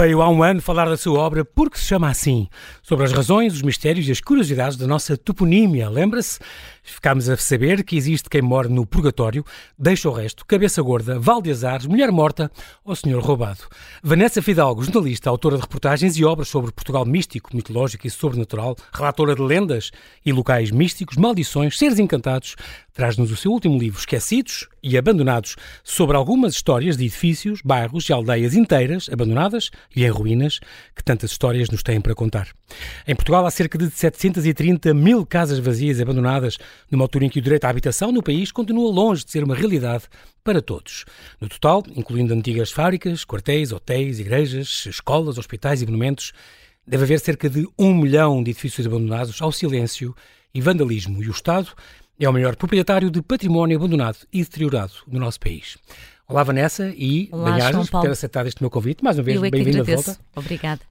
Veio há um ano falar da sua obra Porque se chama assim, sobre as razões, os mistérios e as curiosidades da nossa toponímia. Lembra-se? Ficámos a saber que existe quem mora no purgatório, deixa o resto, cabeça gorda, Val de Azares, mulher morta ou senhor roubado. Vanessa Fidalgo, jornalista, autora de reportagens e obras sobre Portugal místico, mitológico e sobrenatural, relatora de lendas e locais místicos, maldições, seres encantados, traz-nos o seu último livro, Esquecidos e Abandonados, sobre algumas histórias de edifícios, bairros e aldeias inteiras, abandonadas e em ruínas, que tantas histórias nos têm para contar. Em Portugal há cerca de 730 mil casas vazias e abandonadas, numa altura em que o direito à habitação no país continua longe de ser uma realidade para todos. No total, incluindo antigas fábricas, quartéis, hotéis, igrejas, escolas, hospitais e monumentos, deve haver cerca de um milhão de edifícios abandonados ao silêncio e vandalismo, e o Estado é o maior proprietário de património abandonado e deteriorado no nosso país. Olá, Vanessa, e bem-ajas por ter aceitado este meu convite. Mais uma vez, é bem-vinda de volta. Obrigada.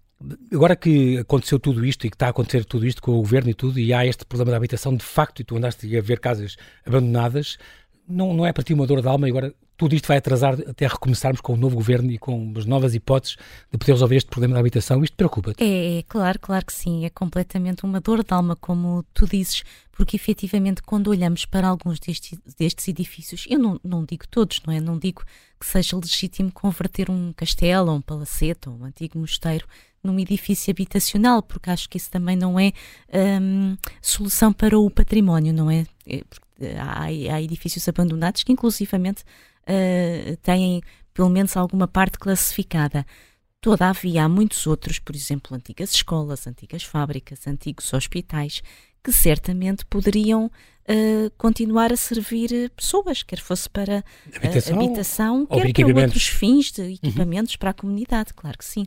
Agora que aconteceu tudo isto e que está a acontecer tudo isto com o governo e tudo, e há este problema da habitação de facto, e tu andaste a ver casas abandonadas, não, não é para ti uma dor de alma e agora tudo isto vai atrasar até recomeçarmos com o novo governo e com as novas hipóteses de poder resolver este problema da habitação. Isto preocupa-te? É, é, claro, claro que sim. É completamente uma dor de alma, como tu dizes, porque efetivamente quando olhamos para alguns destes, destes edifícios, eu não, não digo todos, não é? Não digo que seja legítimo converter um castelo, ou um palacete, ou um antigo mosteiro num edifício habitacional, porque acho que isso também não é hum, solução para o património, não é? é há, há edifícios abandonados que inclusivamente uh, têm pelo menos alguma parte classificada. Todavia, há muitos outros, por exemplo, antigas escolas, antigas fábricas, antigos hospitais, que certamente poderiam uh, continuar a servir pessoas, quer fosse para habitação, uh, habitação quer para outros fins de equipamentos uhum. para a comunidade, claro que sim.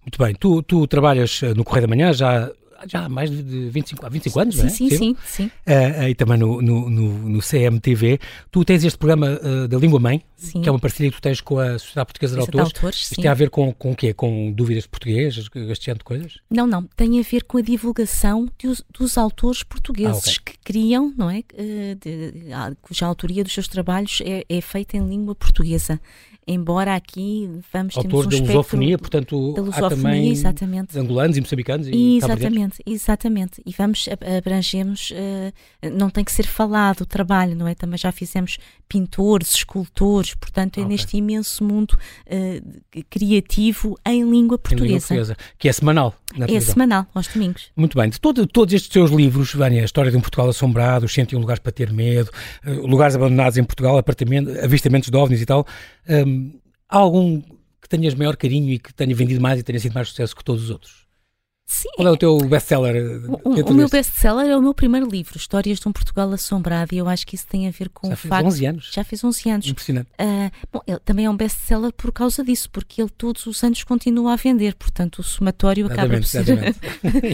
Muito bem, tu, tu trabalhas no Correio da Manhã, já já há mais de 25, 25 anos, sim, não é? Sim, sim, sim. Uh, e também no, no, no, no, CMTV. Tu tens este programa uh, da Língua Mãe, sim. que é uma parceria que tu tens com a Sociedade Portuguesa de Autores. autores Isto tem a ver com, com o quê? Com dúvidas de português, este género de coisas? Não, não. Tem a ver com a divulgação de, dos autores portugueses ah, okay. que criam, não é? Uh, de, cuja autoria dos seus trabalhos é, é feita em língua portuguesa embora aqui vamos ter um da lusofonia, portanto, da lusofonia, há também exatamente. angolanos e moçambicanos e exatamente, exatamente. E vamos abrangemos, uh, não tem que ser falado o trabalho, não é? Também já fizemos pintores, escultores, portanto, é okay. neste imenso mundo uh, criativo em língua portuguesa. Em língua portuguesa, que é semanal. é semanal, aos domingos. Muito bem. De todo, todos estes seus livros, Vânia, a história de um Portugal assombrado, os 101 lugares para ter medo, uh, lugares abandonados em Portugal, apartamentos, avistamentos de ovnis e tal, um, há algum que tenhas maior carinho e que tenha vendido mais e tenha sido mais sucesso que todos os outros? Sim. Qual é o teu best-seller? O, o meu best-seller é o meu primeiro livro, Histórias de um Portugal Assombrado, e eu acho que isso tem a ver com já o facto... Fez 11 anos. Já fez 11 anos. Impressionante. Uh, bom, ele também é um best-seller por causa disso, porque ele todos os anos continua a vender, portanto o somatório acaba por ser...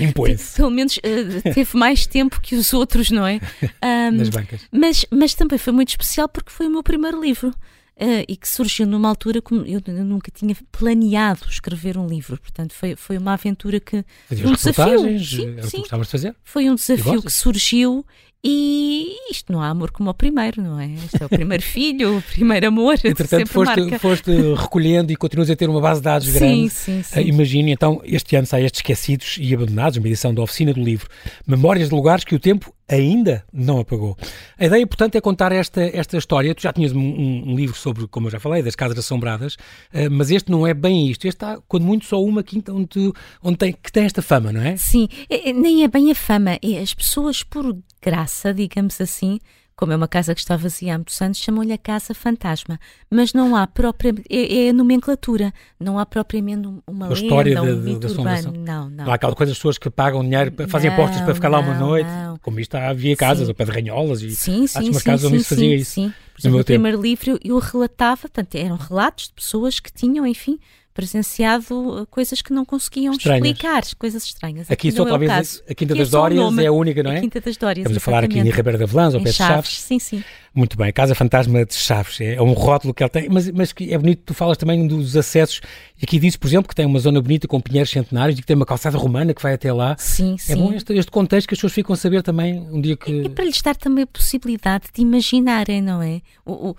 Impõe-se. Pelo menos uh, teve mais tempo que os outros, não é? Um, Nas bancas. Mas, mas também foi muito especial porque foi o meu primeiro livro. Uh, e que surgiu numa altura como eu, eu, nunca tinha planeado escrever um livro, portanto foi, foi uma aventura que um desafio, sim, sim, de fazer. Foi um desafio que surgiu e isto não há amor como o primeiro, não é? Este é o primeiro filho, o primeiro amor. Entretanto, foste, foste, recolhendo e continuas a ter uma base de dados sim, grande. Sim, sim. Uh, imagine, então, este ano sai estes Esquecidos e Abandonados, uma edição da oficina do livro. Memórias de lugares que o tempo ainda não apagou. A ideia, portanto, é contar esta, esta história. Tu já tinhas um, um, livro sobre, como eu já falei, das casas assombradas, uh, mas este não é bem isto. Este está, quando muito, só uma quinta onde, onde tem, que tem esta fama, não é? Sim, é, é, nem é bem a fama. É as pessoas, por graça, digamos assim, como é uma casa que está vazia há muitos anos, chamam-lhe a casa fantasma. Mas não há propriamente, é, é, a nomenclatura, não há propriamente uma a história lenda, um mito urbano. Não, não. Não há aquela coisa das pessoas que pagam dinheiro, fazem apostas para ficar lá uma noite. Não. Como isto havia casas, sim. ao pé de ranholas e sim, sim, umas sim, casas onde sim, se fazia sim, isso. Sim. Por exemplo, no, no primeiro livro eu relatava, portanto, eram relatos de pessoas que tinham, enfim, presenciado uh, coisas que não conseguiam estranhas. explicar, coisas estranhas. Aqui, Aqui só talvez é a Quinta das Dórias é a única, não é? A Quinta das Dórias, Estamos a falar aqui em Ribeira da Velãs, ao pé de Chaves. Sim, sim. Muito bem, Casa Fantasma de Chaves, é um rótulo que ele tem, mas, mas que é bonito, tu falas também dos acessos, e aqui diz, por exemplo, que tem uma zona bonita com pinheiros centenários e que tem uma calçada romana que vai até lá. Sim, é sim. É bom este, este contexto que as pessoas ficam a saber também um dia que... E, e para lhes dar também a possibilidade de imaginarem, não é? O, o, uh,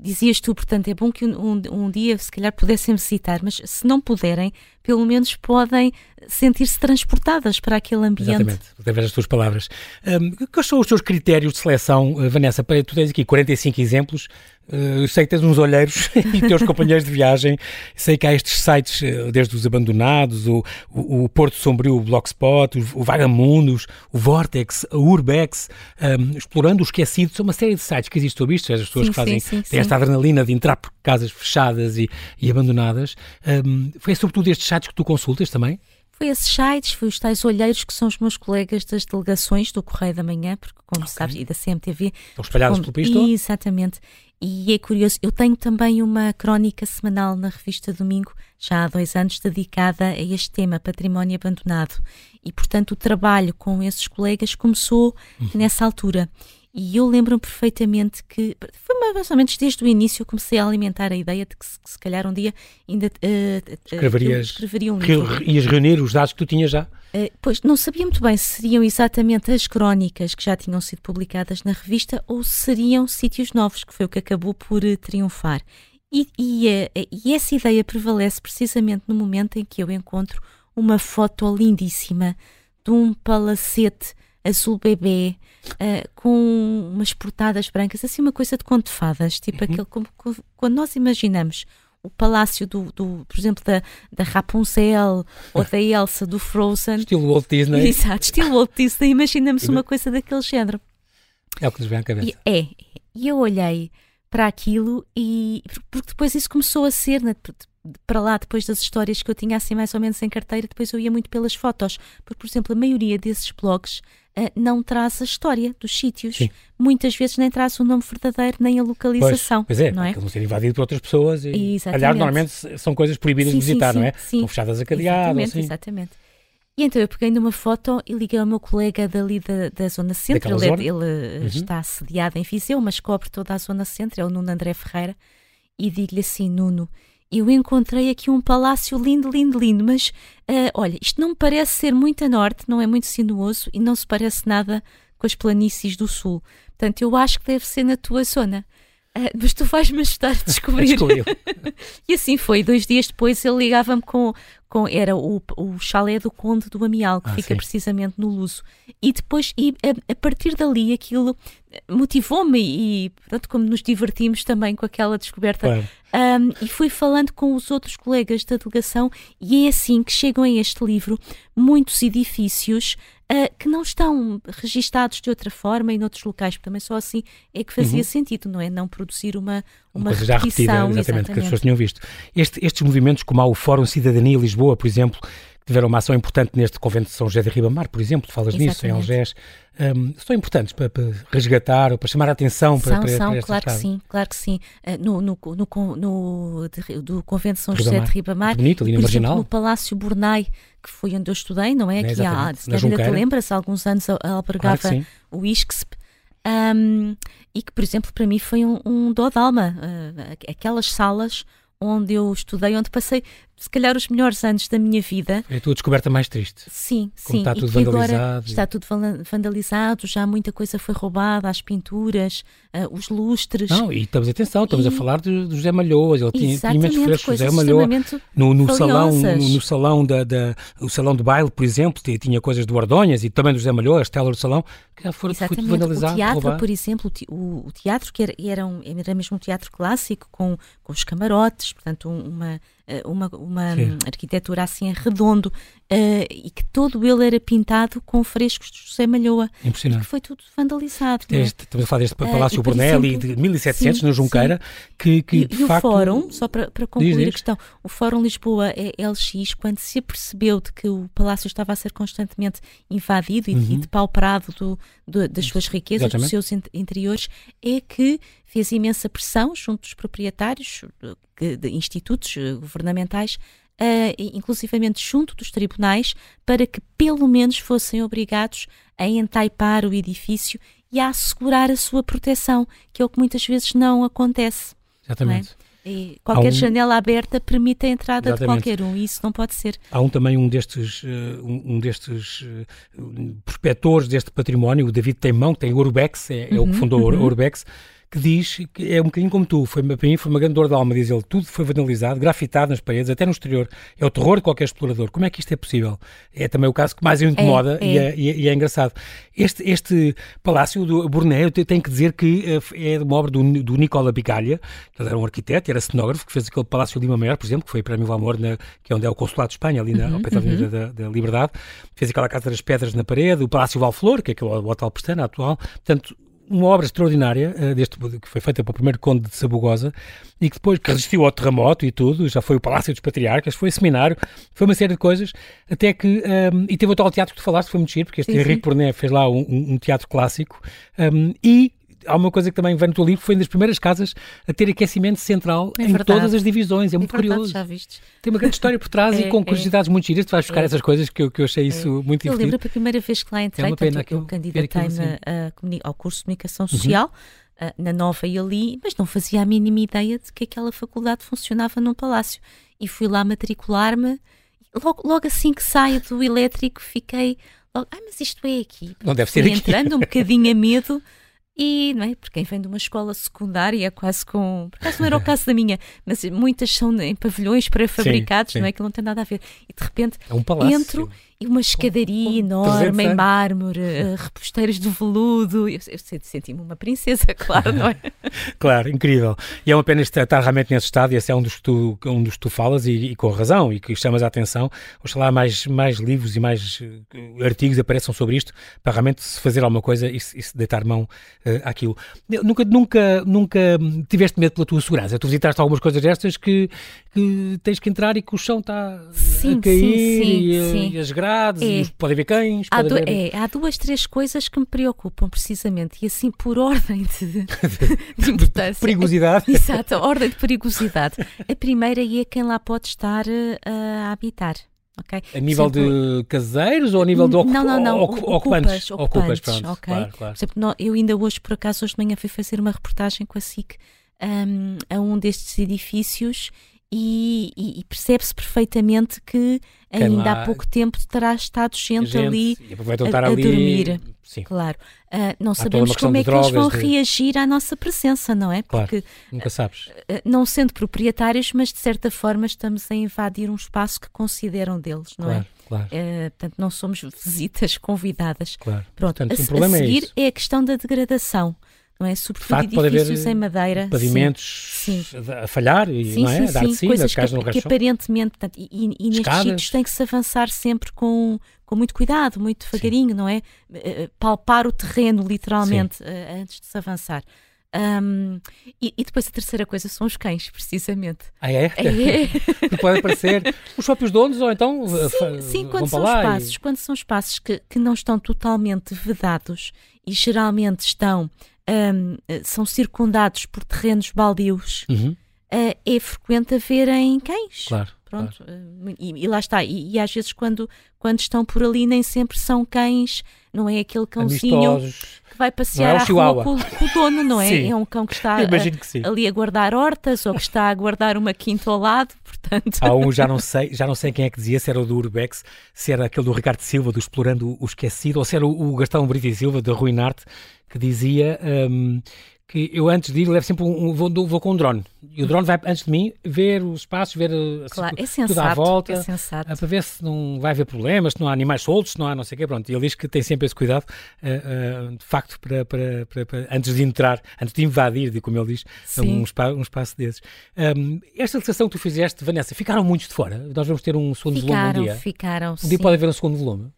dizias tu, portanto, é bom que um, um, um, dia, se calhar, pudessem visitar, mas se não puderem, pelo menos podem sentir-se transportadas para aquele ambiente. Exatamente, através das tuas palavras. Um, quais são os teus critérios de seleção, uh, Vanessa? Tu tens aqui 45 exemplos, eu sei que tens uns olheiros e teus companheiros de viagem, sei que há estes sites, uh, desde os Abandonados, o, o, o Porto Sombrio, o Blogspot, o, o Vagamundos, o Vortex, a Urbex, um, Explorando o Esquecido, são uma série de sites que existem sobre isto, as pessoas sim, que fazem sim, sim, têm esta adrenalina de entrar por casas fechadas e, e abandonadas. Um, foi sobretudo estes sites que tu consultas também? Foi esses sites, foi os tais olheiros que são os meus colegas das delegações do Correio da Manhã, porque, como okay. sabes, e da CMTV. Estão espalhados como, pelo país todo? Exatamente. E é curioso, eu tenho também uma crónica semanal na revista Domingo, já há dois anos, dedicada a este tema, património abandonado. E, portanto, o trabalho com esses colegas começou uhum. nessa altura. E eu lembro-me perfeitamente que foi mais ou menos desde o início eu comecei a alimentar a ideia de que se, que se calhar um dia ainda uh, Escreverias, escreveria um livro. Ias reunir os dados que tu tinhas já? Uh, pois não sabia muito bem se seriam exatamente as crónicas que já tinham sido publicadas na revista ou se seriam sítios novos, que foi o que acabou por uh, triunfar. E, e, e essa ideia prevalece precisamente no momento em que eu encontro uma foto lindíssima de um palacete azul bebê, uh, com umas portadas brancas, assim uma coisa de conto de fadas, tipo uhum. aquele como, como, quando nós imaginamos o palácio do, do, por exemplo, da, da Rapunzel ou da Elsa do Frozen. Estilo Walt Disney. Exato, estilo Walt Disney, imaginamos uma coisa daquele género. É o que nos vem à cabeça. E, é, e eu olhei para aquilo e porque depois isso começou a ser né, para lá depois das histórias que eu tinha assim mais ou menos em carteira, depois eu ia muito pelas fotos, porque por exemplo a maioria desses blogs não traz a história dos sítios. Sim. Muitas vezes nem traz o nome verdadeiro nem a localização. Pois, pois é, não é? não ser invadido por outras pessoas e, aliás, normalmente são coisas proibidas sim, de visitar, sim, não é? Sim. Estão fechadas a cadeado. Exatamente, assim. exatamente. E então eu peguei numa foto e liguei ao meu colega dali da, da Zona Centro. Ele, é, ele uhum. está sediado em Viseu, mas cobre toda a Zona Centro, é o Nuno André Ferreira. E digo-lhe assim: Nuno, eu encontrei aqui um palácio lindo, lindo, lindo, mas uh, olha, isto não me parece ser muito a norte, não é muito sinuoso e não se parece nada com as planícies do sul. Portanto, eu acho que deve ser na tua zona. Uh, mas tu vais-me ajudar a descobrir. e assim foi. Dois dias depois ele ligava-me com, com. Era o, o chalé do Conde do Amial, que ah, fica sim. precisamente no Luso. E depois, e a, a partir dali, aquilo motivou-me e, portanto, como nos divertimos também com aquela descoberta. Claro. Um, e fui falando com os outros colegas da delegação, e é assim que chegam a este livro muitos edifícios uh, que não estão registados de outra forma em outros locais, porque também só assim é que fazia uhum. sentido, não é? Não produzir uma, uma, uma repetição. Já repetida, exatamente, exatamente, que as pessoas tinham visto. Este, estes movimentos, como há o Fórum Cidadania Lisboa, por exemplo, tiveram uma ação importante neste convento de São José de Ribamar, por exemplo, falas Exatamente. nisso, em Algés, um, são importantes para, para, resgatar ou para chamar a atenção para, são, para, são, para claro que sim, claro que sim. Uh, no, no, no, no de, do convento de São Ribamar. José de Ribamar, bonito, ali no, Marginal. no Palácio Bornai, que foi onde eu estudei, não é? é que há, se ainda te lembras, há alguns anos albergava claro o ISCSP. Um, e que, por exemplo, para mim foi um, um dó de alma. Uh, aquelas salas onde eu estudei, onde passei se calhar os melhores anos da minha vida. É a tua descoberta mais triste. Sim, Como sim. Está tudo vandalizado. Está tudo vandalizado, já muita coisa foi roubada, as pinturas, uh, os lustres. Não, e estamos atenção, estamos e... a falar do, do José Malhoas, ele tinha, imensos frescos. José Malhoa no, no salão, no, no, salão da, da, o salão de baile, por exemplo, tinha coisas do Ordonhas e também do José Malhoa, as telas do salão, que já foram foi tudo vandalizado. O teatro, roubado. por exemplo, o, o, teatro que era, era, um, era mesmo um teatro clássico com, com os camarotes, portanto, uma eh, uma, uma arquitetura assim redondo uh, e que todo ele era pintado com frescos de José Malhoa. Impressionante. E que foi tudo vandalizado. É? Este, estamos a falar deste eh, Palácio uh, Brunelli de 1700, sim, na Junqueira, que, que e, de e facto... o Fórum, só para, para concluir diz, diz. a questão, o Fórum Lisboa é LX, quando se apercebeu de que o Palácio estava a ser constantemente invadido uhum. e, depauperado do, do, das suas riquezas, Exatamente. dos seus interiores, é que fez imensa pressão junto dos proprietários de institutos governamentais uh, inclusivamente junto dos tribunais, para que pelo menos fossem obrigados a entaipar o edifício e a assegurar a sua proteção, que é o que muitas vezes não acontece. Exatamente. Não é? E qualquer um... janela aberta permite a entrada Exatamente. de qualquer um, e isso não pode ser. Há um, também um destes, uh, um, destes uh, prospectores deste património, o David Teimão, que tem Urbex, é, uhum, é o que uhum, fundou uhum. Urbex, que diz que é um bocadinho como tu, foi, para mim foi uma grande dor de alma, diz ele, tudo foi vandalizado, grafitado nas paredes, até no exterior. É o terror de qualquer explorador. Como é que isto é possível? É também o caso que mais o incomoda é, é. E, é, e, é, e, é, engraçado. Este, este palácio do Burné, eu tenho que dizer que eh, é uma obra do, do Nicola Bigaglia, ele era um arquiteto, era cenógrafo, que fez aquele Palácio Lima Maior, por exemplo, que foi para mim o amor, na, que é onde é o Consulado de Espanha, ali na, uhum, ao pé da uhum. Avenida da, da, Liberdade. Fez aquela Casa das Pedras na parede, o Palácio Valflor, que é aquele hotel Pestana atual. Portanto, uma obra extraordinária, uh, deste, que foi feita pelo primeiro conde de Sabugosa e que depois que resistiu ao terremoto e tudo, já foi o Palácio dos Patriarcas, foi seminário, foi uma série de coisas, até que, um, ehm, e teve o tal teatro que tu falaste, foi muito giro, porque este sim, Henrique Porné fez lá um, um teatro clássico, um, ehm, e há uma coisa que também vem no teu livro, foi uma das primeiras casas a ter aquecimento central é em verdade. todas as divisões. É, é muito verdade, curioso. Já viste. Tem uma grande história por trás é, e com é. curiosidades muito giras. Tu vais buscar é. essas coisas que eu, que eu achei isso muito divertido. Eu lembro a primeira vez que lá entrei, é tanto eu candidatei-me ao curso de comunicação social. Uhum. Uh, na Nova e ali, mas não fazia a mínima ideia de que aquela faculdade funcionava num palácio. E fui lá matricular-me. Logo, logo assim que saio do elétrico, fiquei logo, ah, mas isto é aqui. Não deve ser aqui. entrando um bocadinho a medo. E, não é? Porque quem vem de uma escola secundária, quase com. Por acaso não era o caso da minha, mas muitas são em pavilhões pré-fabricados, não é? Que não tem nada a ver. E de repente é um entro e uma escadaria enorme em mármore, uh, reposteiros de veludo. Eu, eu senti-me uma princesa, claro, não é? claro, incrível. E é uma pena estar realmente nesse estado, e esse é um dos que tu, um dos tu falas, e, e com razão, e que chamas a atenção. Oxalá mais, mais livros e mais uh, artigos apareçam sobre isto, para realmente se fazer alguma coisa e, e se deitar mão uh, àquilo. Nunca, nunca, nunca tiveste medo pela tua segurança? Tu visitaste algumas coisas destas que, que tens que entrar e que o chão está a cair sim, sim, e, sim. e as grades é. pode haver cães. Há, pode du haver... É, há duas, três coisas que me preocupam precisamente, e assim por ordem de, de importância. perigosidade. Exato, ordem de perigosidade. A primeira é quem lá pode estar uh, a habitar. Okay? A nível Sempre... de caseiros ou a nível de ocup... não, não, não. ocupantes? Ocupas, ocupas, pronto. Okay? Claro, claro. Por exemplo, eu ainda hoje, por acaso, hoje de manhã fui fazer uma reportagem com a SIC um, a um destes edifícios e, e, e percebe-se perfeitamente que ainda lá, há pouco tempo terá estado gente, gente ali, a, a ali, dormir. Sim. Claro. Uh, não Há sabemos como é que eles vão de... reagir à nossa presença, não é? Porque claro, nunca sabes. Uh, não sendo proprietários, mas de certa forma estamos a invadir um espaço que consideram deles, não claro, é? Claro. Uh, portanto, não somos visitas convidadas. Claro. Pronto, portanto, a, um a seguir é, é, a questão da degradação não é? Sobretudo facto, edifícios em madeira. Pavimentos sim. a falhar, sim, não é? Sim, sim, sim. coisas que, que aparentemente, portanto, e, e nestes sítios tem que se avançar sempre com, com muito cuidado, muito devagarinho, sim. não é? Eh, eh, palpar o terreno, literalmente, uh, antes de se avançar. Um, e, e, depois a terceira coisa são os cães, precisamente. Ah, é? é. pode aparecer os próprios donos ou então sim, sim quando são espaços, e... quando são espaços que, que não estão totalmente vedados e geralmente estão um, são circundados por terrenos baldios, uhum. uh, é frequente haverem cães. Claro. Pronto, claro. Uh, e, e, lá está. E, e, às vezes, quando, quando estão por ali, nem sempre são cães, não é aquele cãozinho Amistosos. que vai passear é à rua com, com, o dono, não é? Sim. É um cão que está a, que ali a guardar hortas ou que está a guardar uma quinta ao lado, portanto. Há um, já não sei, já não sei quem é que dizia, se era o do Urbex, se era aquele do Ricardo Silva, do Explorando o Esquecido, ou se era o, o Gastão Brito e Silva, de Ruinarte, que dizia um, que eu antes de ir levo sempre um, um vou, vou, com um drone. E o drone vai antes de mim ver os espaços, ver uh, claro, é sensato, tudo à volta, é sensato. Uh, para ver se não vai haver problemas, se não há animais soltos, se não há não sei o quê. Pronto, e ele diz que tem sempre esse cuidado, uh, uh de facto, para, para, para, para, antes de entrar, antes de invadir, de, como ele diz, um, spa, um, espaço desses. Um, esta legislação que tu fizeste, Vanessa, ficaram muitos de fora? Nós vamos ter um segundo ficaram, volume um dia? Ficaram, Um dia pode haver um segundo volume?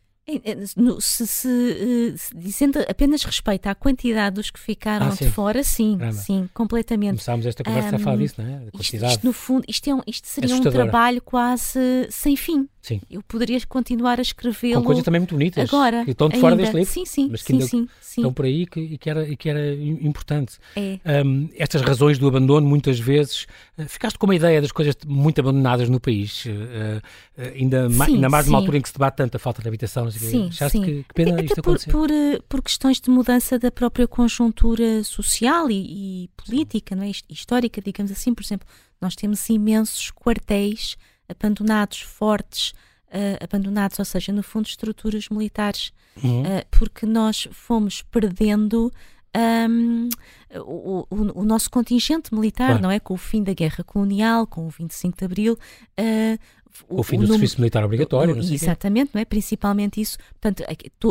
Se, se, se, dizendo apenas respeito à quantidade dos que ficaram ah, de fora, sim, sim, completamente. Começámos esta conversa um, a falar disso, não é? Isto, isto, no fundo, isto, é um, isto seria um trabalho quase sem fim. Sim. Eu poderia continuar a escrevê-lo. Com coisas também muito bonitas. Agora. Que estão de fora deste livro. Sim, sim. Mas que sim, ainda sim, sim. estão por aí que, e, que era, e que era importante. É. Um, estas razões do abandono, muitas vezes, uh, ficaste com uma ideia das coisas muito abandonadas no país. Uh, ainda, sim, ainda mais numa altura em que se debate tanto a falta de habitação. Sim, Achaste sim. Que, que pena Até isto por, acontecer? Por, por questões de mudança da própria conjuntura social e, e política, não é? histórica, digamos assim. Por exemplo, nós temos imensos quartéis abandonados, fortes, uh, abandonados, ou seja, no fundo, estruturas militares, uhum. uh, porque nós fomos perdendo um, o, o, o, nosso contingente militar, claro. não é? Com o fim da guerra colonial, com o 25 de Abril. Uh, o, o fim do número, serviço militar obrigatório, não Exatamente, não é? Principalmente isso. Portanto,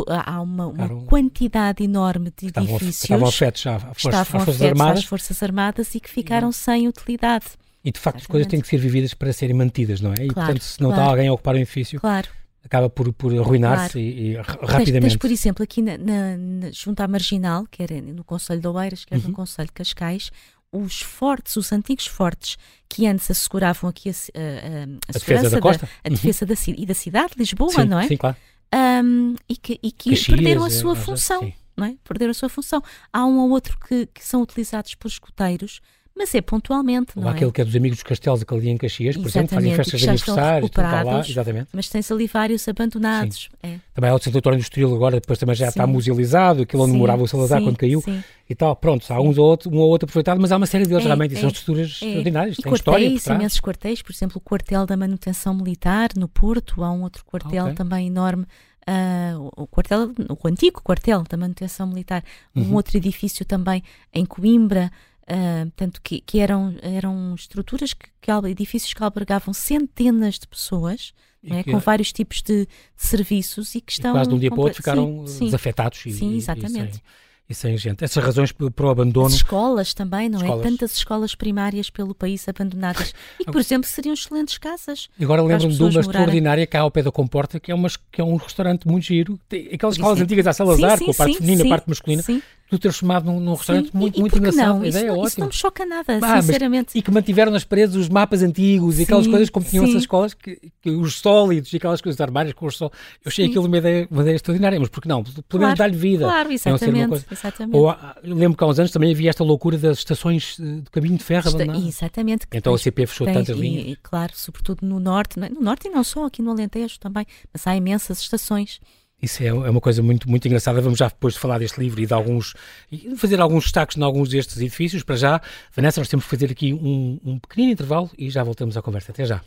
há uma, uma quantidade enorme de estavam, edifícios estavam afetos à, força, estavam às Forças Armadas. às Forças Armadas e que ficaram sem utilidade. E de facto Exatamente. as coisas têm que ser vividas para serem mantidas, não é? E claro, portanto, se não claro. está alguém a ocupar o edifício, claro acaba por, por arruinar-se claro. e, e, rapidamente. Tens, tens, por exemplo, aqui na, na, na, junto à Marginal, que era no Conselho de Oeiras, que era uhum. no Conselho de Cascais, os fortes, os antigos fortes, que antes asseguravam aqui a, a, a, a defesa da costa. Da, a defesa uhum. da, e da cidade de Lisboa, sim, não é? Sim, claro. Um, e que, e que Caxias, perderam a sua função. Não é? Perderam a sua função. Há um ou outro que, que são utilizados por escuteiros mas é pontualmente, não é? aquele que é dos Amigos dos Castelos, aquele dia em Caxias, por exemplo, fazem festas de aniversário, lá, exatamente. Mas tem-se ali vários abandonados. É. Também há o do Estoril agora, depois também já sim. está musealizado, aquilo onde sim, morava o Salazar sim, quando caiu. E tal, pronto, há uns ou outro, um ou outro aproveitado, mas há uma série deles é, realmente, é, e são estruturas é. extraordinárias, e têm história imensos quartéis, por exemplo, o quartel da manutenção militar no Porto, há um outro quartel okay. também enorme Uh, o quartel, o antigo quartel da manutenção militar, uhum. um outro edifício também em Coimbra, Uh, portanto, que, que, eram, eram estruturas, que, que, edifícios que albergavam centenas de pessoas, é? com vários tipos de, de, serviços e que estão. E quase de um dia para o outro ficaram sim, desafetados. Sim, e, sim exatamente. E, e sem gente. Essas razões para o abandono. As escolas também, não é? escolas. é? Tantas escolas primárias pelo país abandonadas e que, por exemplo, seriam excelentes casas. Agora lembro-me de uma morarem. extraordinária cá ao pé da Comporta, que é, uma, que é um restaurante muito giro. Tem aquelas escolas antigas à Salazar, sim, sim, com a parte feminina, a parte masculina. Sim tudo transformado num, num restaurante muito, e, muito engraçado. Não? A ideia isso, é ótima. Isso não me choca nada, ah, sinceramente. Mas, e que mantiveram nas paredes os mapas antigos sim, e aquelas coisas como tinham essas escolas, que, que, os sólidos e aquelas coisas armários com os sólidos. Eu achei sim. aquilo uma ideia, uma ideia extraordinária, mas porque não? Pelo menos claro, dar-lhe vida. Claro, exatamente. exatamente. Ou, lembro que há uns anos também havia esta loucura das estações de caminho de ferro Esta, Exatamente. Então a CP fechou tantas linhas. E, claro, sobretudo no norte, é? no norte e não só, aqui no Alentejo também, mas há imensas estações. Isso é, é uma coisa muito, muito engraçada. Vamos já depois de falar deste livro e de alguns e fazer alguns destaques em alguns destes edifícios. Para já, Vanessa, nós temos que fazer aqui um, um pequenino intervalo e já voltamos à conversa. Até já.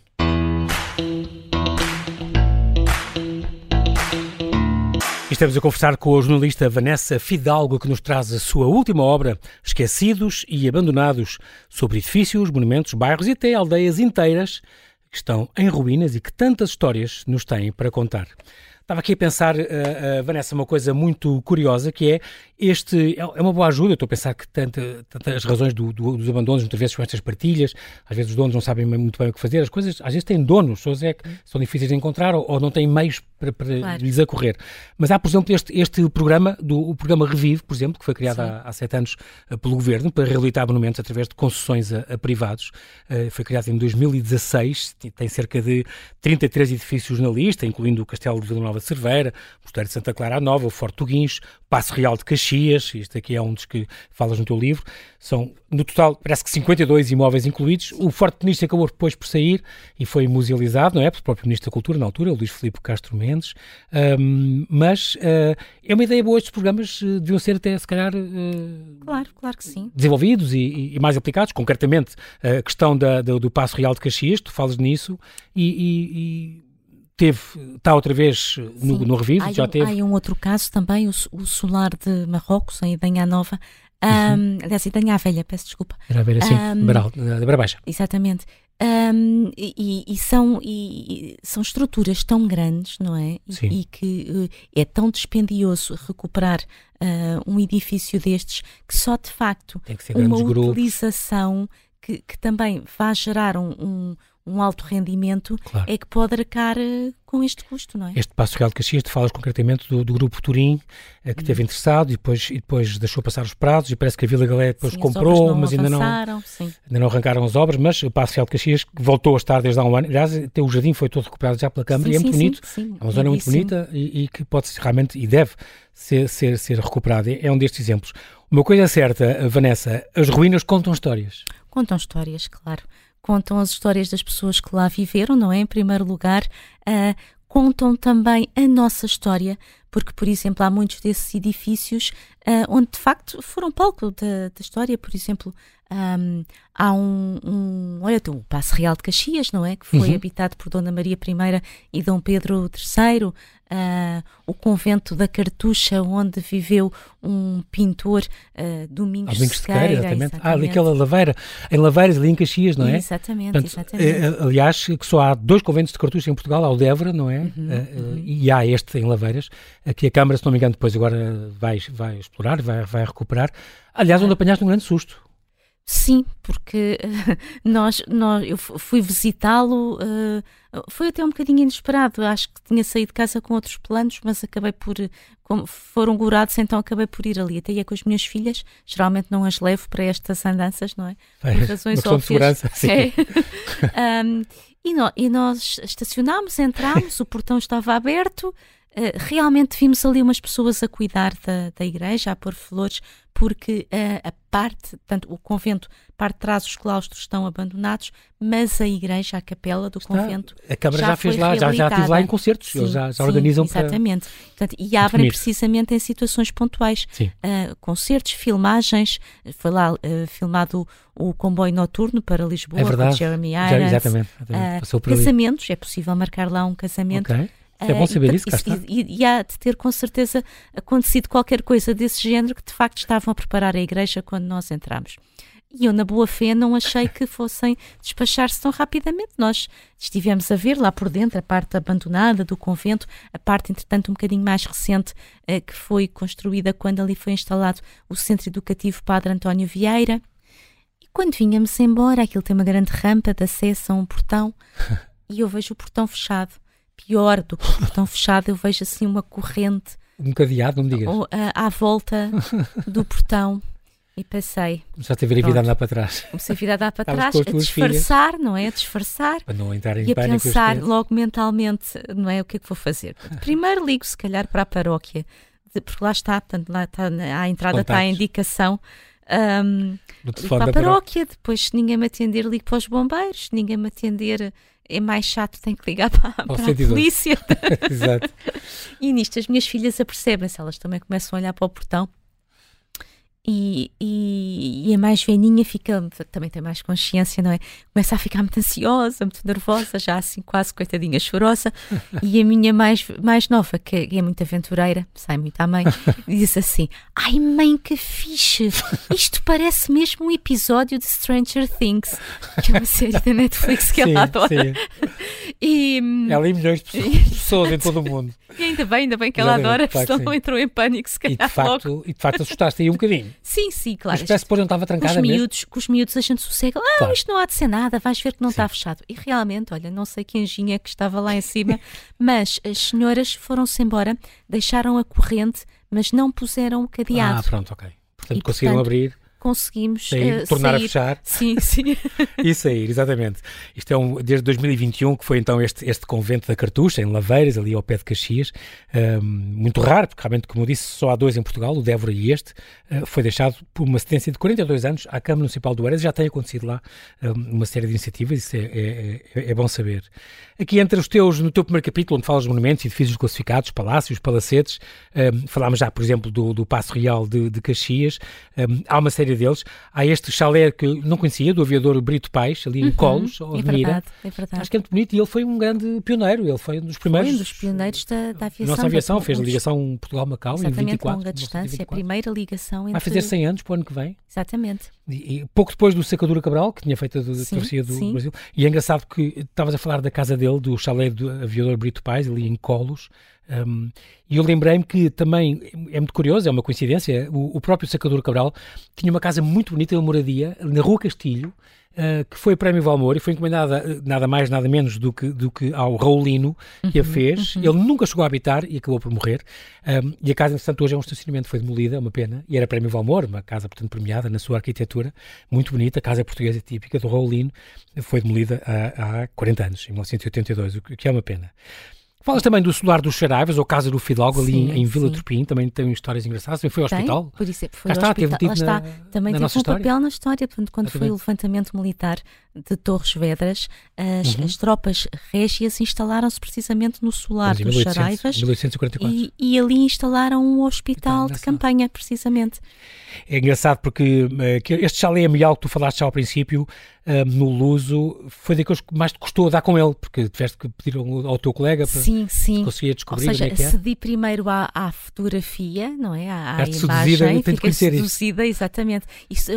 Estamos a conversar com a jornalista Vanessa Fidalgo, que nos traz a sua última obra, Esquecidos e Abandonados, sobre edifícios, monumentos, bairros e até aldeias inteiras que estão em ruínas e que tantas histórias nos têm para contar. Estava aqui a pensar, uh, uh, Vanessa, uma coisa muito curiosa, que é este, é, é uma boa ajuda, estou a pensar que tantas as razões do, do, dos abandonos, muitas vezes com estas partilhas, às vezes os donos não sabem muito bem o que fazer, as coisas às vezes têm donos, pessoas é que são difíceis de encontrar ou, ou não têm meios para, para claro. lhes acorrer. Mas há, por exemplo, este, este programa, do, o programa Revive, por exemplo, que foi criado há, há, sete anos uh, pelo Governo para reabilitar monumentos através de concessões a, a privados. foi criado em 2016, tem cerca de 33 edifícios na lista, incluindo o Castelo de Vila Nova de Cerveira, o Mosteiro de Santa Clara Nova, o Forte do Guincho, Passo Real de Caxias, este aqui é um dos que falas no teu livro, são no total parece que 52 imóveis incluídos, o Forte Ministro acabou depois por sair e foi musealizado, não é, pelo próprio Ministro da Cultura na altura, o Luís Filipe Castro Mendes, um, mas uh, é uma ideia boa, estes programas uh, deviam ser até se calhar uh, claro, claro que sim. desenvolvidos e, e mais aplicados, concretamente a questão da, do, do Passo Real de Caxias, tu falas nisso e, e, e teve, está outra vez no, no Revivo, já um, teve. Há um outro caso também, o, o Solar de Marrocos, em Idanha Nova, um, uhum. aliás, Idanha Velha, peço desculpa. Era a velha, sim, um, da Barabaixa. Exatamente. Um, e, e, são, e, são estruturas tão grandes, não é? E, e que uh, é tão dispendioso recuperar uh, um edifício destes que só de facto uma utilização que, que, também vai gerar um, um um alto rendimento, claro. é que pode arcar uh, com este custo, não é? Este Passo Real de Caxias, tu falas concretamente do, do grupo Turim, uh, que esteve interessado e depois, e depois deixou passar os prazos e parece que a Vila Galé depois sim, comprou, mas ainda não, sim. ainda não arrancaram as obras, mas o Passo Real de Caxias voltou a estar desde há um ano, aliás, até o jardim foi todo recuperado já pela Câmara sim, e é muito bonito, é uma zona muito bonita e, e, que pode realmente, e deve ser, ser, ser recuperado, é, é um destes exemplos. Uma coisa é certa, Vanessa, as ruínas contam histórias. Contam histórias, claro contam as histórias das pessoas que lá viveram, não é? Em primeiro lugar, uh, contam também a nossa história, porque, por exemplo, há muitos desses edifícios uh, onde de facto foram palco da, da história, por exemplo, um, há um, um, olha, o Passo Real de Caxias, não é? Que foi uhum. habitado por Dona Maria I e Dom Pedro III, uh, o convento da Cartucha, onde viveu um pintor, uh, Domingos, Domingos Sequeira. Sequeira exatamente. exatamente. Ah, ali aquela laveira, em Laveiras, ali em Caxias, não é? Exatamente, Portanto, exatamente. É, aliás, que só há dois conventos de Cartucha em Portugal, há o Débora, não é? Uhum, uh, uhum. E há este em Laveiras, que a Câmara, se não me engano, depois agora vai, vai explorar, vai, vai recuperar. Aliás, onde apanhaste um grande susto. Sim, porque uh, nós, nós, eu fui visitá-lo, uh, foi até um bocadinho inesperado. Acho que tinha saído de casa com outros planos, mas acabei por. Como foram gorados, então acabei por ir ali. Até ia com as minhas filhas, geralmente não as levo para estas andanças, não é? Por razões óbvias. De segurança, sim. É. um, e, no, e nós estacionámos, entramos, o portão estava aberto. Uh, realmente vimos ali umas pessoas a cuidar da, da igreja, a pôr flores, porque uh, a parte, portanto, o convento, parte de trás, os claustros estão abandonados, mas a igreja, a capela do Está, convento. A Câmara já, já fez lá, já, já estive lá em concertos, sim, eles já, já sim, organizam exatamente. para. Portanto, e abrem precisamente em situações pontuais. Uh, concertos, filmagens, foi lá filmado o, o, comboio noturno para Lisboa, é verdade. com Jeremy Irons. exatamente, exatamente. casamentos, é possível marcar lá um casamento. Okay. É bom saber uh, isso, e, e, e, há de ter com certeza acontecido qualquer coisa desse género que de facto estavam a preparar a igreja quando nós entramos. E eu, na boa fé, não achei que fossem despachar-se tão rapidamente. Nós estivemos a ver lá por dentro a parte abandonada do convento, a parte, entretanto, um bocadinho mais recente, eh, que foi construída quando ali foi instalado o Centro Educativo Padre António Vieira. E quando vínhamos embora, aquilo tem uma grande rampa de acesso a um portão, e eu vejo o portão fechado pior do que o portão fechado, eu vejo assim uma corrente. Um cadeado, não me digas. À, à volta do portão. E passei. Começaste a ver a vida andar para trás. Comecei a vida andar para trás, a disfarçar, filhas. não é? A disfarçar. Para não entrar em e a pensar logo mentalmente, não é? O que é que vou fazer? Primeiro ligo, se calhar, para a paróquia, porque lá está, portanto, lá está, à entrada Contactos. está a indicação. Um, para a paróquia, depois se ninguém me atender, ligo para os bombeiros, se ninguém me atender, é mais chato, tenho que ligar para, para a polícia. Exato. E nisto as minhas filhas apercebem-se, elas também começam a olhar para o portão e, e, e, a mais velhinha fica, também tem mais consciência, não é? Começa a ficar muito ansiosa, muito nervosa, já assim quase coitadinha chorosa. e a minha mais, mais nova, que é muito aventureira, sai muito à mãe, diz assim: Ai mãe, que fixe! Isto parece mesmo um episódio de Stranger Things, que é uma série da Netflix que sim, ela adora. Sim. E, ela e milhões de pessoas em todo o mundo. E ainda bem, ainda bem que ela adora, senão não entrou em pânico, se calhar. E de facto, logo. e de facto assustaste aí um bocadinho. Sim, sim, claro. Mas parece que não estava trancada com os miúdos, mesmo. Com os miúdos a gente sossega, ah, claro. isto não há de ser nada, vais ver que não sim. está fechado. E realmente, olha, não sei que anjinha que estava lá em cima, mas as senhoras foram-se embora, deixaram a corrente, mas não puseram o cadeado. Ah, pronto, ok. Portanto, e, conseguiram portanto, abrir conseguimos sair, uh, tornar sair. a fechar. Sim, sim. e sair, exatamente. Isto é um, desde 2021 que foi então este, este convento da Cartucha, em Laveiras, ali ao pé de Caxias. Um, muito raro, porque realmente, como eu disse, só há dois em Portugal, o Débora e este. Uh, foi deixado por uma sentença de 42 anos à Câmara Municipal do Eiras. Já tem acontecido lá um, uma série de iniciativas, isso é, é, é, é, bom saber. Aqui entre os teus, no teu primeiro capítulo, onde falas de monumentos, edifícios classificados, palácios, palacetes, falámos já, por exemplo, do, do Passo Real de, de Caxias. há uma série deles. Há este chalé que não conhecia, do aviador Brito Pais, ali em uhum, Colos, é verdade, é verdade. Acho que é muito bonito e ele foi um grande pioneiro, ele foi um dos primeiros. Foi um dos pioneiros da, da aviação. Nossa aviação fez a ligação Portugal-Macau em 24. longa distância, a primeira ligação entre... Vai fazer 100 anos para o ano que vem. Exatamente. E, e pouco depois do Sacadura Cabral, que tinha feito a travessia do sim. Brasil. E é engraçado que estavas a falar da casa dele, do chalé do aviador Brito Pais, ali em Colos, um, e eu lembrei-me que também é muito curioso, é uma coincidência, o, o, próprio Sacador Cabral tinha uma casa muito bonita de moradia na Rua Castilho, uh, que foi Prémio Valmor e foi encomendada eh, nada mais, nada menos do que, do que ao Raulino que uhum, a fez. Uhum. Ele nunca chegou a habitar e acabou por morrer. Um, e a casa, entretanto, hoje é um estacionamento, foi demolida, é uma pena, e era Prémio Valmor, uma casa, portanto, premiada na sua arquitetura, muito bonita, casa portuguesa típica do Raulino, foi demolida há, há 40 anos, em 1982, o que é uma pena. Falas também do Solar dos Charaivas, ou Casa do Fidalgo, ali sim, em Vila sim. Turpim, também tem histórias engraçadas, também foi ao tem, hospital. Por isso, foi Cá ao está, hospital. Lá está, também na teve um história. papel na história, portanto, quando foi o levantamento militar de Torres Vedras, as, uhum. as tropas régias instalaram-se precisamente no Solar dos 1800, Charaivas 1844. E, e, ali instalaram um hospital de campanha, precisamente. É engraçado porque uh, este chalé amial que tu falaste já ao princípio, uh, no Luso, foi daqueles que mais te custou dar com ele, porque tiveste que pedir ao teu colega para sim, sim. conseguir descobrir Ou seja, é que é. cedi primeiro à, à, fotografia, não é? À, à imagem, seduzida, fiquei seduzida, exatamente. Isso,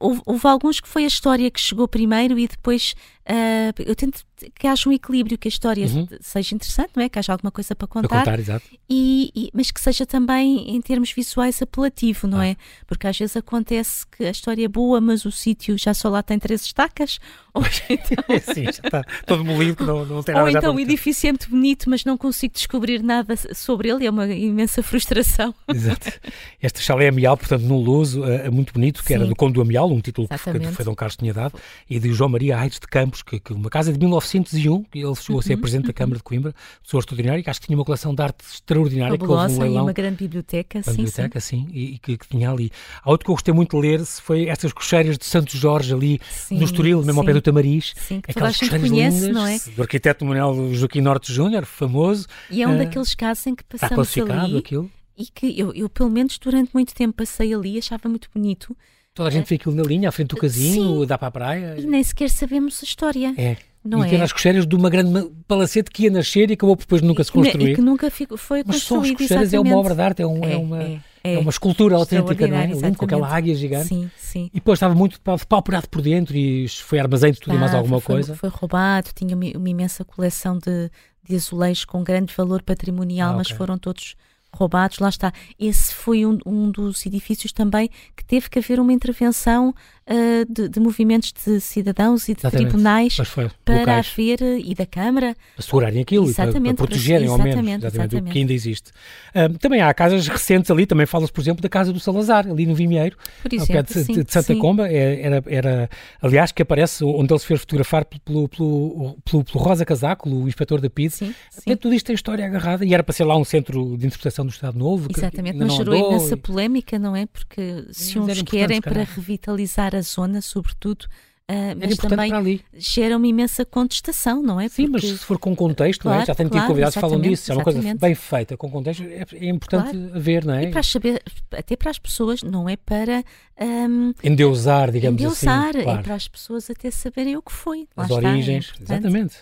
houve, houve alguns que foi a história que chegou primeiro e depois Uh, eu tento que haja um equilíbrio, que a história uhum. seja interessante, não é? Que haja alguma coisa para contar, para contar exato. E, e, mas que seja também, em termos visuais, apelativo, não ah. é? Porque às vezes acontece que a história é boa, mas o sítio já só lá tem três estacas. Ou então... Sim, já está todo molido, não, não tem nada Ou então o edifício é muito bonito, mas não consigo descobrir nada sobre ele, é uma imensa frustração. Exato. Este chalé amial, portanto, no Luso, é, é muito bonito, que Sim. era do Conde do Amial, um título Exatamente. que foi Dom Carlos tinha dado, e de João Maria Aires de Campos, que, que uma casa de 1901, que ele chegou a ser uhum, presidente uhum. da Câmara de Coimbra, pessoa extraordinária, que acho que tinha uma coleção de arte extraordinária. Fabulosa, que um leilão, e uma grande biblioteca, uma sim, biblioteca, sim, e, e que, que, tinha ali. A outra que eu gostei muito de ler foi estas cocheiras de Santos Jorge ali sim, no Estoril, mesmo sim. ao pé do Tamariz. Sim, que Aquelas toda a gente conhece, lindas, não é? Do arquiteto Manuel Joaquim Norte Júnior, famoso. E é um uh, daqueles casos em que passamos está classificado ali aquilo. e que eu, eu, pelo menos, durante muito tempo passei ali, achava muito bonito. Toda a gente vê aquilo na linha, à frente do casinho, Sim. dá para a praia. E nem sequer sabemos a história. É. Não e é? nas cocheiras de uma grande palacete que ia nascer e acabou depois nunca se construir. E que nunca foi Mas construído, só as cocheiras é uma obra de arte, é, um, é, é uma... É. É, é, uma escultura autêntica, não é? Lindo, com aquela águia gigante. Sim, sim. E depois estava muito pauperado por dentro e foi armazém de tudo e mais alguma foi, coisa. Foi roubado, tinha uma, uma imensa coleção de, de azulejos com grande valor patrimonial, ah, mas foram todos roubados, lá está. Esse foi um, um dos edifícios também que teve que haver uma intervenção uh, de, de, movimentos de cidadãos e de exatamente. tribunais para locais. haver, uh, e da Câmara. Para segurarem aquilo exatamente, e para, para protegerem ao menos exatamente, exatamente, o que ainda existe. Uh, também há casas recentes ali, também falas, por exemplo, da Casa do Salazar, ali no Vimieiro, exemplo, ao pé de, sim, de Santa sim. Comba. É, era, era, aliás, que aparece onde ele se fez fotografar pelo, pelo, pelo, pelo Rosa Casaco, o inspetor da PID. Sim, sim. tudo isto tem história agarrada e era para ser lá um centro de interpretação do Estado Novo. Exatamente, mas gerou imensa polémica, não é? Porque se uns querem para revitalizar a zona, sobretudo, Uh, mas também gera uma imensa contestação, não é? Sim, Porque... mas se for com contexto, claro, não é? já tenho claro, tido convidados que falam disso, é uma coisa bem feita, com contexto, é, é importante claro. ver, não é? E para saber, até para as pessoas, não é para um, endeusar, digamos endeusar, assim. Endeusar, é para as pessoas até saberem o que foi. As está, origens, é exatamente.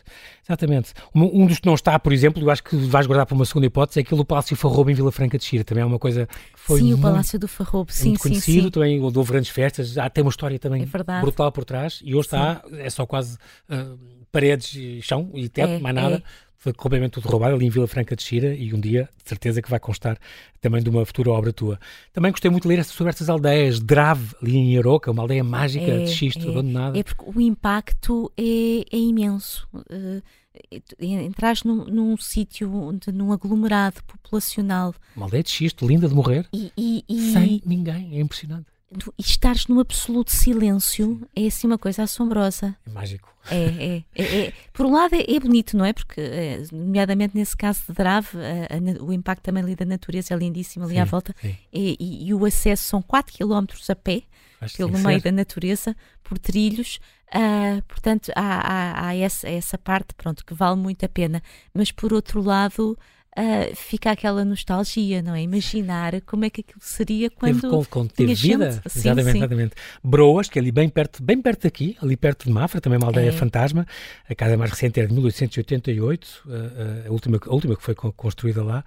Exatamente. Um, um, dos que não está, por exemplo, eu acho que vais guardar para uma segunda hipótese, é aquele do Palácio Farrobo em Vila Franca de Xira. Também é uma coisa que foi. Sim, muito, o Palácio do Farrobo, sim, muito sim, conhecido, sim. também houve grandes festas, já tem uma história também é brutal por trás e hoje sim. está, é só quase uh, paredes e chão e teto, é, mais nada. É foi completamente tudo roubado ali em Vila Franca de Xira e um dia, de certeza, que vai constar também de uma futura obra tua. Também gostei muito de ler sobre estas aldeias, Drave, ali em Aroca, uma aldeia mágica é, de xisto, é, abandonada. É porque o impacto é, é imenso. Uh, entras num, num sítio, num aglomerado populacional. Uma aldeia de xisto, linda de morrer, e, e, e... sem ninguém, é impressionante e estares num absoluto silêncio é assim uma coisa assombrosa. É mágico. É, é, é, é. por um lado é, é bonito, não é? Porque, é, nomeadamente nesse caso de Drave, a, a, o impacto também ali da natureza é lindíssimo ali sim, à volta. E, e, e, o acesso são 4 km a pé, pelo meio ser. da natureza, por trilhos. Uh, portanto, há, há, há essa, essa parte pronto, que vale muito a pena. Mas por outro lado, uh, fica aquela nostalgia, não é? Imaginar como é que aquilo seria quando teve, com, teve vida, gente. exatamente, sim, exatamente. Broas, que é ali bem perto, bem perto daqui, ali perto de Mafra, também uma aldeia é. fantasma. A casa mais recente é de 1888, a, a, última, a última que foi construída lá.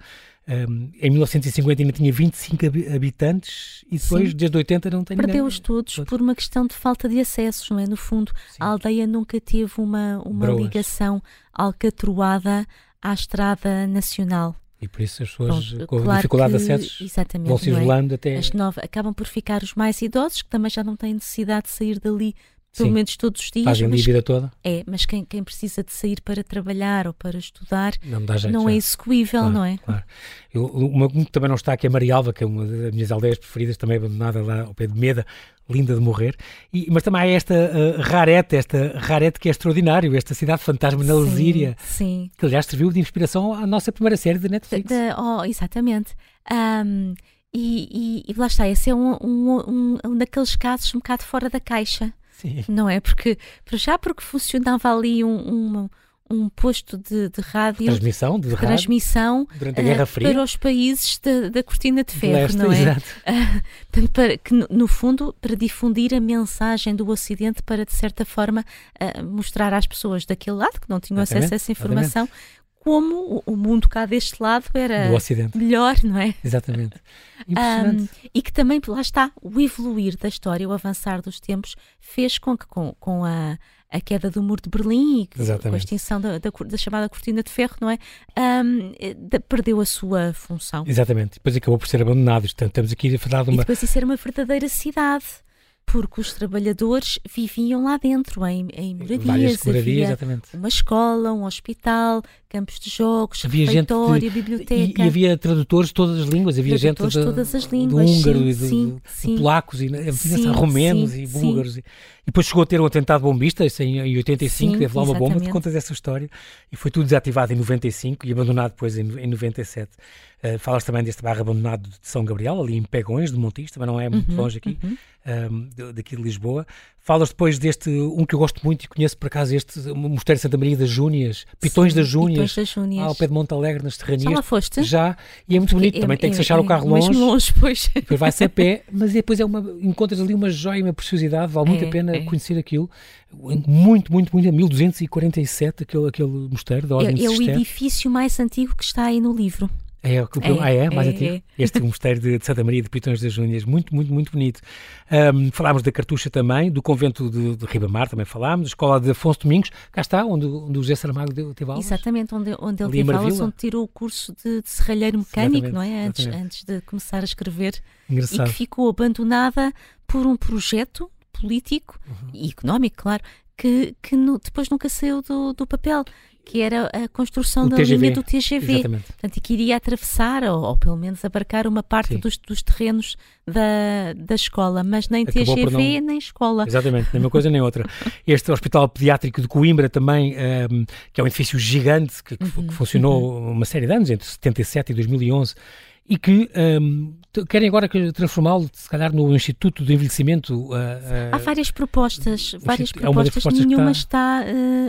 Um, em 1950 ainda tinha 25 habitantes e depois, Sim. desde 80, não tem Perdeu-os todos, todos, por uma questão de falta de acessos, não é? No fundo, Sim. a aldeia nunca teve uma, uma ligação alcatroada à estrada nacional. E por isso as pessoas Pronto, com claro dificuldade que, de acessos vão se é? isolando é? até. As nove acabam por ficar os mais idosos, que também já não têm necessidade de sair dali pelo Sim. menos todos os dias. Fazem mas, a vida toda. É, mas quem, quem precisa de sair para trabalhar ou para estudar não, jeito, não é execuível, claro, não é? Claro. Eu, uma que também não está aqui é Marialva, que é uma das minhas aldeias preferidas, também abandonada lá ao pé de Meda, linda de morrer. E, mas também há esta uh, rarete, esta rarete que é extraordinário, esta cidade fantasma na Lesíria, sim. que aliás serviu de inspiração à nossa primeira série da Netflix. De, de, oh, exatamente. Um, e, e, e, lá está, esse é um, um, um, um daqueles casos um bocado fora da caixa. Sim. Não é? Porque, já porque funcionava ali um, um posto de, de rádio transmissão, de, rádio, transmissão durante a Guerra uh, Fria para os países da, da cortina de ferro, Leste, não é? Exato. Uh, para, que no fundo para difundir a mensagem do Ocidente para de certa forma uh, mostrar às pessoas daquele lado que não tinham exatamente, acesso a essa informação como o mundo cá deste lado era melhor, não é? Exatamente. Um, e que também, lá está, o evoluir da história, o avançar dos tempos, fez com que com, com a, a queda do muro de Berlim e com a extinção da, da, da, chamada cortina de ferro, não é? Um, de, perdeu a sua função. Exatamente. Depois acabou por ser abandonado. Portanto, estamos aqui a falar de uma. E depois isso era uma verdadeira cidade porque os trabalhadores viviam lá dentro, em, em moradias. Havia exatamente. uma escola, um hospital, campos de jogos, havia refeitório, de, biblioteca. E, e, havia tradutores de todas as línguas, havia gente de, todas as línguas, de húngaro sim, e de, sim, de sim. polacos e sim, romenos e búlgaros. E, e, depois chegou a ter um atentado bombista em, em 85, sim, teve lá uma bomba, tu contas essa história, e foi tudo desativado em 95 e abandonado depois em, em 97. Uh, falas também deste bairro abandonado de São Gabriel, ali em Pegões, de Montijo, também não é muito uhum, longe aqui, uhum. um, daqui de Lisboa. Falas depois deste, um que eu gosto muito e conheço por acaso, este Mosteiro de Santa Maria das Júnias, Pitões Sim, das Júnias, Pitões das Júnias. ao pé de Monte Alegre, nas Terranias. Já lá foste? Já, e é muito bonito, também é, tem que se achar é, o carro longe. Longe, pois. Depois vai-se a pé, mas depois é uma, encontras ali uma joia, uma preciosidade, vale muito é, a pena é. conhecer aquilo. Muito, muito, muito, 1247, aquele, aquele mosteiro da Ordem é, é o edifício mais antigo que está aí no livro. É, o é, ah, é? Mais é, antigo? É. Este mosteiro de, Santa Maria de Pitões das Júnias, muito, muito, muito bonito. Um, falámos da Cartucha também, do convento de, de Ribamar também falámos, da escola de Afonso Domingos, cá está, onde, onde o José Saramago teve aulas. Exatamente, onde, onde ele teve aulas, onde tirou o curso de, de serralheiro mecânico, não é? Antes, antes de começar a escrever. Engraçado. E que ficou abandonada por um projeto político uhum. e económico, claro, que, que no, depois nunca saiu do, do papel que era a construção o da TGV. linha do TGV. Exatamente. Portanto, e que iria atravessar, ou, ou pelo menos abarcar uma parte dos, dos, terrenos da, da escola, mas nem Acabou TGV não... nem escola. Exatamente, nem uma coisa nem outra. Este Hospital Pediátrico de Coimbra também, um, ehm, que é um edifício gigante, que, que, uhum. funcionou uhum. uma série de anos, entre 77 e 2011, e que um, querem agora transformá-lo, se calhar, no Instituto de Envelhecimento. Uh, uh, Há várias propostas, várias é propostas, nenhuma está,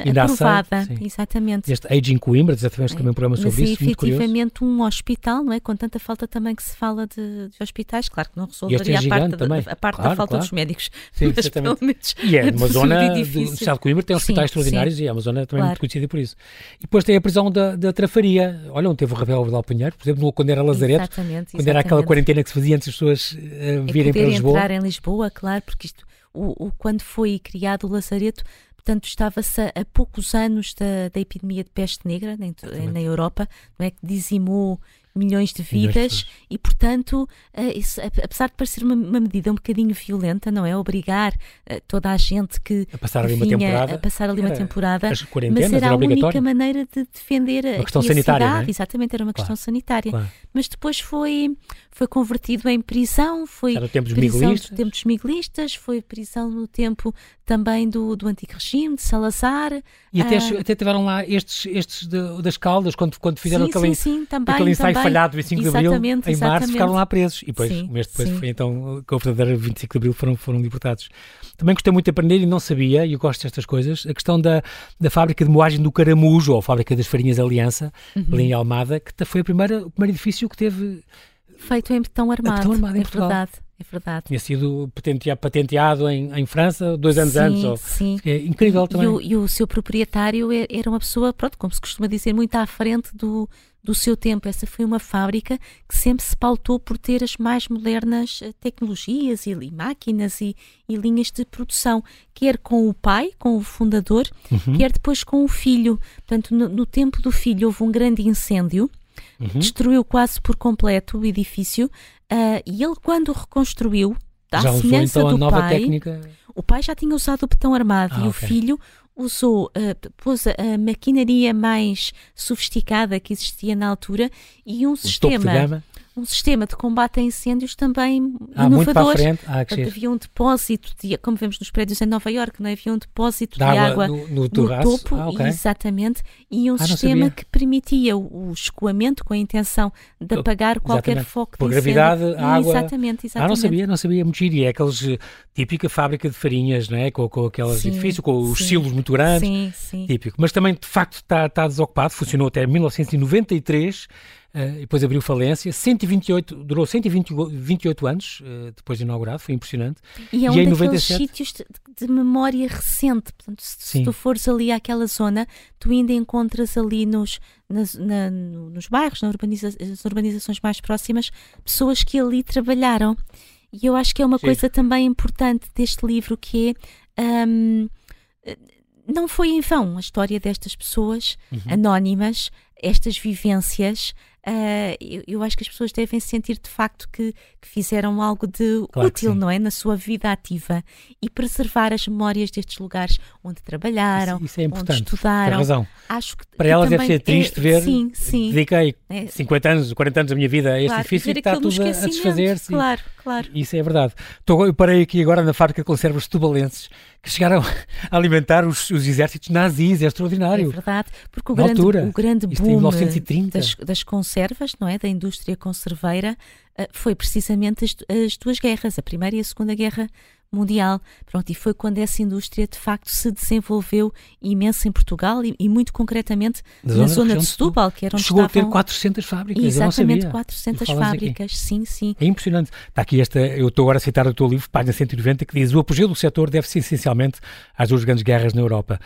está uh, aprovada. exatamente. Este Aging Coimbra, exatamente, é. também um programa sobre Mas, isso. Mas efetivamente um hospital, não é? Com tanta falta também que se fala de, de hospitais, claro que não resolveria é a parte. Da, a parte claro, da falta claro. dos médicos. Sim, mas exatamente. Menos, e é uma zona do estado de Coimbra, tem hospitais sim, extraordinários sim. e é uma zona também claro. muito conhecida por isso. E depois tem a prisão da, da Trafaria. Olha, onde teve o Ravel Vidal Pinheiro, por exemplo, quando era Lazareto. Exatamente, quando era aquela quarentena que se fazia antes das pessoas uh, virem para Lisboa. entrar em Lisboa, claro, porque isto, o, o, quando foi criado o Lazareto, portanto, estava-se a, a, poucos anos da, da epidemia de peste negra na, na Europa, não é? Que dizimou milhões de vidas de e, portanto, uh, isso, apesar de parecer uma, uma, medida um bocadinho violenta, não é? Obrigar uh, toda a gente que a passar ali uma temporada, a passar ali uma temporada, mas era a única maneira de defender uma a questão sanitária, cidade. É? Exatamente, era uma claro. questão sanitária. Claro. Mas depois foi, foi convertido em prisão, foi era tempo dos prisão miguelistas. do tempo dos miguelistas, foi prisão no tempo também do, do antigo regime, de Salazar. E até, uh, até tiveram lá estes, estes de, das Caldas, quando, quando fizeram sim, aquele, sim, sim, também, aquele ensaio também. Falhado 25 de Abril, em exatamente. março, ficaram lá presos. E depois, sim, um mês depois, sim. foi então com o verdadeiro 25 de Abril foram, foram libertados. Também gostei muito de aprender e não sabia, e eu gosto destas coisas, a questão da, da fábrica de moagem do Caramujo, ou a fábrica das farinhas Aliança, uhum. ali em Almada, que foi a primeira, o primeiro edifício que teve... Feito em betão armado, betão armado em é Portugal. verdade. É verdade. Tinha sido patenteado, patenteado em, em, França dois anos sim, antes. Ou, sim. É incrível também. E o, e o, seu proprietário era uma pessoa, pronto, como se costuma dizer, muito à frente do, do seu tempo. Essa foi uma fábrica que sempre se pautou por ter as mais modernas tecnologias e, e máquinas e, e, linhas de produção, quer com o pai, com o fundador, uhum. quer depois com o filho. Portanto, no, no tempo do filho houve um grande incêndio. Uhum. Destruiu quase por completo o edifício uh, e ele, quando reconstruiu, à já usou então a nova pai, técnica? O pai já tinha usado o botão armado ah, e okay. o filho usou, uh, pôs a, maquinaria mais sofisticada que existia na altura e um o sistema um sistema de combate a incêndios também ah, inovador. Ah, havia um depósito, de, como vemos nos prédios em Nova Iorque, não é? havia um depósito de, de água, água, no, no, no topo, ah, okay. exatamente, e um ah, sistema que permitia o, escoamento com a intenção de apagar qualquer exatamente. foco Por de gravidade, incêndio. água. Exatamente, exatamente. Ah, não sabia, não sabia, muito giro. É aqueles eh, típica fábrica de farinhas, não é? Com, com aqueles sim, edifícios, com sim. os silos muito grandes. Sim, sim. Típico. Mas também, de facto, está, está desocupado, funcionou até 1993 Uh, depois abriu falência, 128, durou 128 anos uh, depois de inaugurado, foi impressionante. E é um e daqueles 97... sítios de, de, memória recente, portanto, se, se, tu fores ali àquela zona, tu ainda encontras ali nos, nas, na, nos bairros, na urbaniza nas urbanizações mais próximas, pessoas que ali trabalharam. E eu acho que é uma Sim. coisa também importante deste livro que é... Um, não foi em vão a história destas pessoas uhum. anónimas, estas vivências, Uh, eu, eu, acho que as pessoas devem sentir de facto que, que fizeram algo de claro útil, não é? Na sua vida ativa e preservar as memórias destes lugares onde trabalharam, isso, isso é onde estudaram. Tem razão. Acho que, Para elas deve ser triste é, ver. Sim, sim. Dediquei é. 50 anos, 40 anos da minha vida a este claro, edifício e está tudo a, a desfazer-se. Claro, claro. Isso é verdade. Estou, eu parei aqui agora na fábrica de conservas tubalenses que chegaram a alimentar os, os exércitos nazis, é extraordinário. É verdade, porque o grande, altura, o grande boom das, das conservas, não é, da indústria conserveira, eh, foi precisamente as, as duas guerras, a Primeira e a Segunda Guerra mundial. Pronto, e foi quando essa indústria de facto se desenvolveu imenso em Portugal e, e muito concretamente na, na zona, de Setúbal, que era onde Chegou estavam... a ter 400 fábricas, Exatamente, 400 fábricas, aqui. sim, sim. É impressionante. Está aqui esta, eu estou agora a citar o teu livro, página 190, que diz o apogeu do setor deve-se essencialmente às duas grandes guerras na Europa.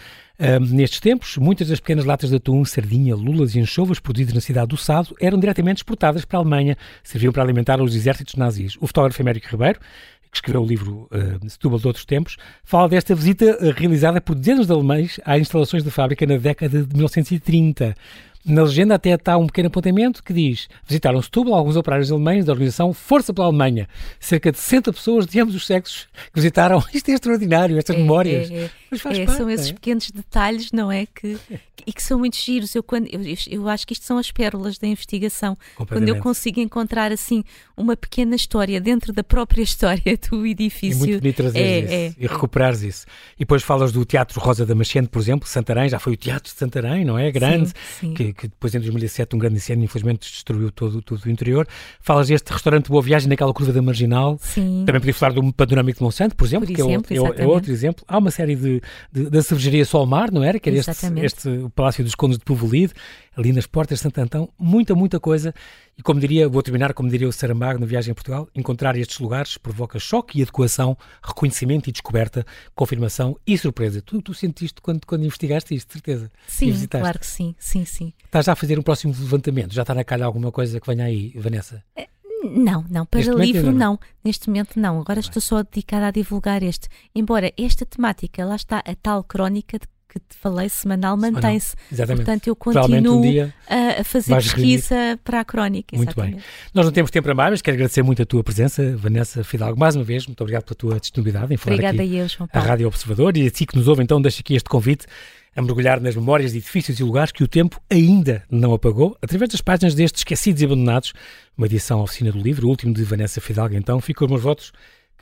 nestes tempos, muitas das pequenas latas de atum, sardinha, lulas e anchovas produzidas na cidade do Sado eram diretamente exportadas para a Alemanha, serviam para alimentar os exércitos nazis. O fotógrafo Américo Ribeiro que escreveu o livro uh, Setúbal de Outros Tempos, fala desta visita uh, realizada por dezenas de alemães às instalações da fábrica na década de 1930. Na legenda até está um pequeno apontamento que diz visitaram Setúbal alguns operários alemães da organização Força pela Alemanha. Cerca de 60 pessoas de ambos os sexos que visitaram. Isto é extraordinário, estas é, memórias. É, é. Mas faz é, parte, são esses é? pequenos detalhes, não é? Que, e que são muito giros. Eu, quando, eu, eu acho que isto são as pérolas da investigação. Quando eu consigo encontrar assim uma pequena história dentro da própria história do edifício. É muito bonito trazer é, isso é, e recuperares isso. E depois falas do Teatro Rosa da Machente, por exemplo, Santarém, já foi o Teatro de Santarém, não é? Grande, sim, sim. Que, que, depois em 2007 um grande incêndio infelizmente destruiu todo, todo o interior. Falas deste restaurante Boa Viagem naquela curva da Marginal. Sim. Também podia falar do Panorâmico de Monsanto, por exemplo, por exemplo que é, é, é, outro exemplo. Há uma série de de, da cervejaria Solmar, não era? Que era este, este o Palácio dos Condes de Povolide, ali nas portas de Santo Antão. Muita, muita coisa. E como diria, vou terminar como diria o Saramago na viagem a Portugal, encontrar estes lugares provoca choque e adequação, reconhecimento e descoberta, confirmação e surpresa. Tu, tu sentiste quando, quando investigaste isto, certeza? Sim, claro que sim, sim, sim. Estás já a fazer um próximo levantamento? Já está na calha alguma coisa que venha aí, Vanessa? É não, não, para Neste livro não. Neste momento não. Agora estou só dedicada a divulgar este. Embora esta temática, lá está, a tal crónica de que te falei semanal mantém-se. Exatamente. Portanto, eu continuo um a, fazer pesquisa reunir. para a crónica. Muito exatamente. bem. Nós não temos tempo para mais, mas quero agradecer muito a tua presença, Vanessa Fidalgo, mais uma vez. Muito obrigado pela tua disponibilidade em falar Obrigada aqui a eu, João Paulo. a Rádio Observador e a ti que nos ouve, então, deixo aqui este convite a mergulhar nas memórias de edifícios e lugares que o tempo ainda não apagou, através das páginas destes esquecidos e abandonados, uma edição oficina do livro, o último de Vanessa Fidalgo. Então, fico os meus votos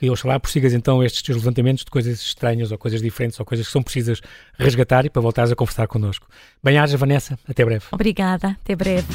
que oxalá prossigas então estes teus levantamentos de coisas estranhas ou coisas diferentes ou coisas que são precisas resgatar e para voltares a conversar connosco. Bem-aja, Vanessa. Até breve. Obrigada. Até breve.